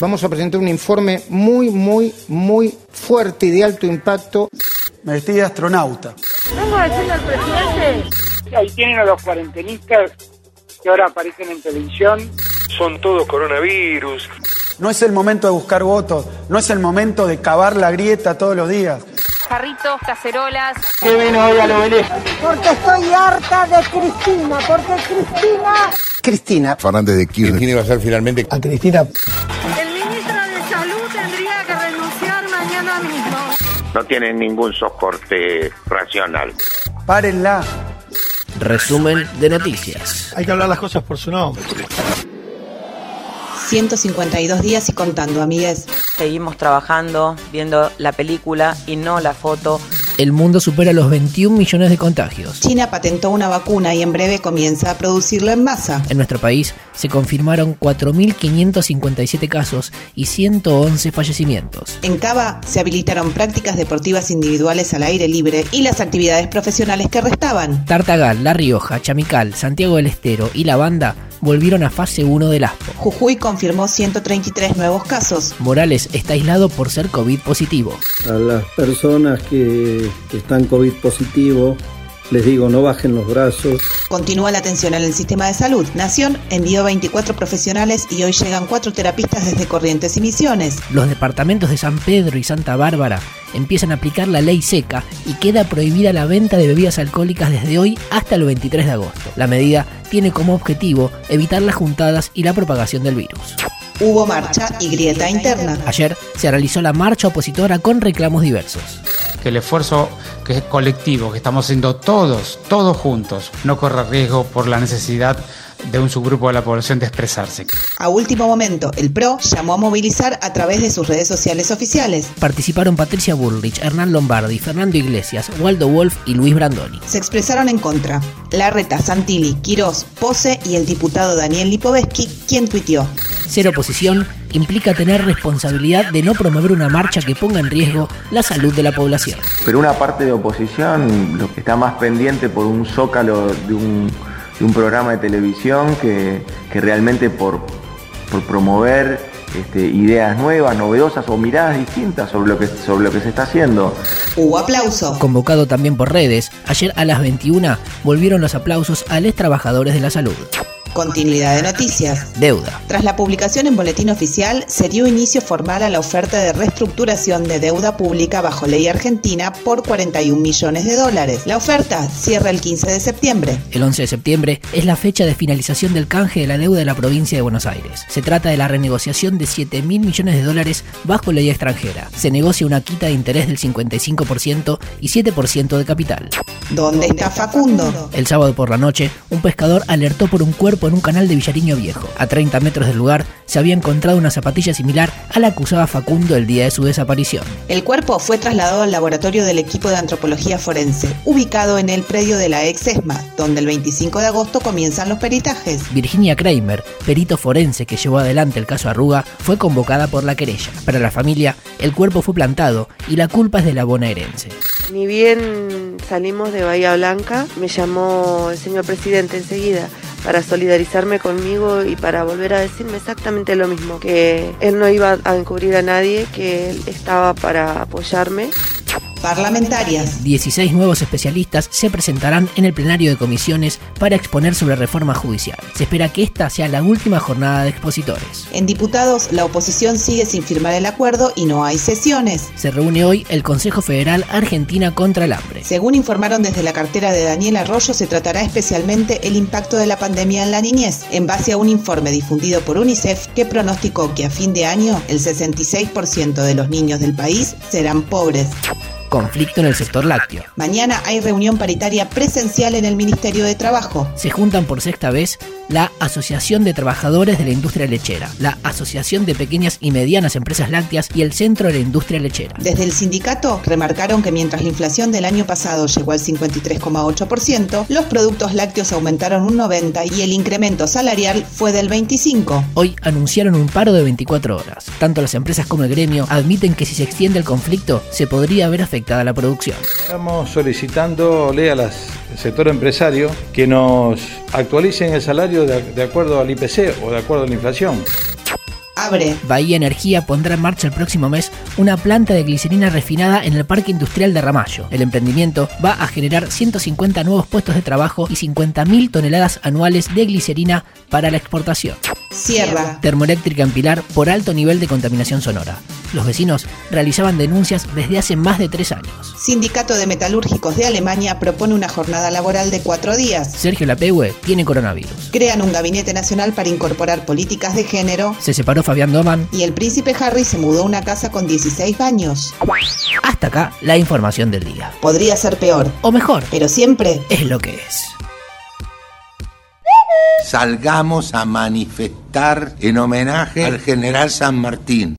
Vamos a presentar un informe muy, muy, muy fuerte y de alto impacto. Me vestí de astronauta. Vamos a decirle al presidente. Ahí tienen a los cuarentenistas que ahora aparecen en televisión. Son todos coronavirus. No es el momento de buscar votos, no es el momento de cavar la grieta todos los días. Jarritos, cacerolas. ¿Qué vino hoy al obelisco? Porque estoy harta de Cristina, porque Cristina... Cristina. Fernández de Kirchner. ¿Quién iba a ser finalmente? A Cristina. No tienen ningún soporte racional. Párenla. Resumen de noticias. Hay que hablar las cosas por su nombre. 152 días y contando, amigues. Seguimos trabajando, viendo la película y no la foto. El mundo supera los 21 millones de contagios. China patentó una vacuna y en breve comienza a producirla en masa. En nuestro país se confirmaron 4.557 casos y 111 fallecimientos. En Cava se habilitaron prácticas deportivas individuales al aire libre y las actividades profesionales que restaban. Tartagal, La Rioja, Chamical, Santiago del Estero y La Banda volvieron a fase 1 del ASPO. Jujuy confirmó 133 nuevos casos. Morales está aislado por ser COVID positivo. A las personas que están COVID positivo, les digo, no bajen los brazos. Continúa la atención en el sistema de salud. Nación envió 24 profesionales y hoy llegan 4 terapistas desde Corrientes y Misiones. Los departamentos de San Pedro y Santa Bárbara empiezan a aplicar la ley seca y queda prohibida la venta de bebidas alcohólicas desde hoy hasta el 23 de agosto. La medida tiene como objetivo evitar las juntadas y la propagación del virus. Hubo marcha y grieta interna. Ayer se realizó la marcha opositora con reclamos diversos. Que el esfuerzo que es colectivo, que estamos haciendo todos, todos juntos, no corra riesgo por la necesidad de un subgrupo de la población de expresarse. A último momento, el PRO llamó a movilizar a través de sus redes sociales oficiales. Participaron Patricia Bullrich, Hernán Lombardi, Fernando Iglesias, Waldo Wolf y Luis Brandoni. Se expresaron en contra. Larreta, Santilli, Quirós, Pose y el diputado Daniel Lipovetsky, quien tuiteó. Ser oposición implica tener responsabilidad de no promover una marcha que ponga en riesgo la salud de la población. Pero una parte de oposición lo que está más pendiente por un zócalo de un, de un programa de televisión que, que realmente por, por promover este, ideas nuevas, novedosas o miradas distintas sobre lo, que, sobre lo que se está haciendo. Hubo aplauso. Convocado también por redes, ayer a las 21 volvieron los aplausos a los trabajadores de la salud. Continuidad de noticias. Deuda. Tras la publicación en Boletín Oficial, se dio inicio formal a la oferta de reestructuración de deuda pública bajo ley argentina por 41 millones de dólares. La oferta cierra el 15 de septiembre. El 11 de septiembre es la fecha de finalización del canje de la deuda de la provincia de Buenos Aires. Se trata de la renegociación de 7 mil millones de dólares bajo ley extranjera. Se negocia una quita de interés del 55% y 7% de capital. ¿Dónde está Facundo? El sábado por la noche, un pescador alertó por un cuerpo en un canal de Villariño Viejo. A 30 metros del lugar se había encontrado una zapatilla similar a la que usaba Facundo el día de su desaparición. El cuerpo fue trasladado al laboratorio del equipo de antropología forense, ubicado en el predio de la ex ESMA, donde el 25 de agosto comienzan los peritajes. Virginia Kramer, perito forense que llevó adelante el caso Arruga, fue convocada por la querella. Para la familia, el cuerpo fue plantado y la culpa es de la bonaerense. Ni bien salimos de Bahía Blanca, me llamó el señor presidente enseguida para solidarizarme conmigo y para volver a decirme exactamente lo mismo, que él no iba a encubrir a nadie, que él estaba para apoyarme. Parlamentarias. 16 nuevos especialistas se presentarán en el plenario de comisiones para exponer sobre reforma judicial. Se espera que esta sea la última jornada de expositores. En diputados, la oposición sigue sin firmar el acuerdo y no hay sesiones. Se reúne hoy el Consejo Federal Argentina contra el Hambre. Según informaron desde la cartera de Daniel Arroyo, se tratará especialmente el impacto de la pandemia en la niñez, en base a un informe difundido por UNICEF que pronosticó que a fin de año el 66% de los niños del país serán pobres conflicto en el sector lácteo. Mañana hay reunión paritaria presencial en el Ministerio de Trabajo. Se juntan por sexta vez la Asociación de Trabajadores de la Industria Lechera, la Asociación de Pequeñas y Medianas Empresas Lácteas y el Centro de la Industria Lechera. Desde el sindicato remarcaron que mientras la inflación del año pasado llegó al 53,8%, los productos lácteos aumentaron un 90% y el incremento salarial fue del 25%. Hoy anunciaron un paro de 24 horas. Tanto las empresas como el gremio admiten que si se extiende el conflicto se podría ver afectada la producción. Estamos solicitándole al sector empresario que nos actualicen el salario de, de acuerdo al IPC o de acuerdo a la inflación. Abre. Bahía Energía pondrá en marcha el próximo mes una planta de glicerina refinada en el Parque Industrial de Ramallo. El emprendimiento va a generar 150 nuevos puestos de trabajo y 50.000 toneladas anuales de glicerina para la exportación. Cierra. Termoeléctrica en Pilar por alto nivel de contaminación sonora. Los vecinos realizaban denuncias desde hace más de tres años. Sindicato de Metalúrgicos de Alemania propone una jornada laboral de cuatro días. Sergio Lapegue tiene coronavirus. Crean un gabinete nacional para incorporar políticas de género. Se separó Fabián Doman. Y el príncipe Harry se mudó a una casa con 16 baños. Hasta acá la información del día. Podría ser peor. O mejor. Pero siempre es lo que es. Salgamos a manifestar en homenaje al general San Martín.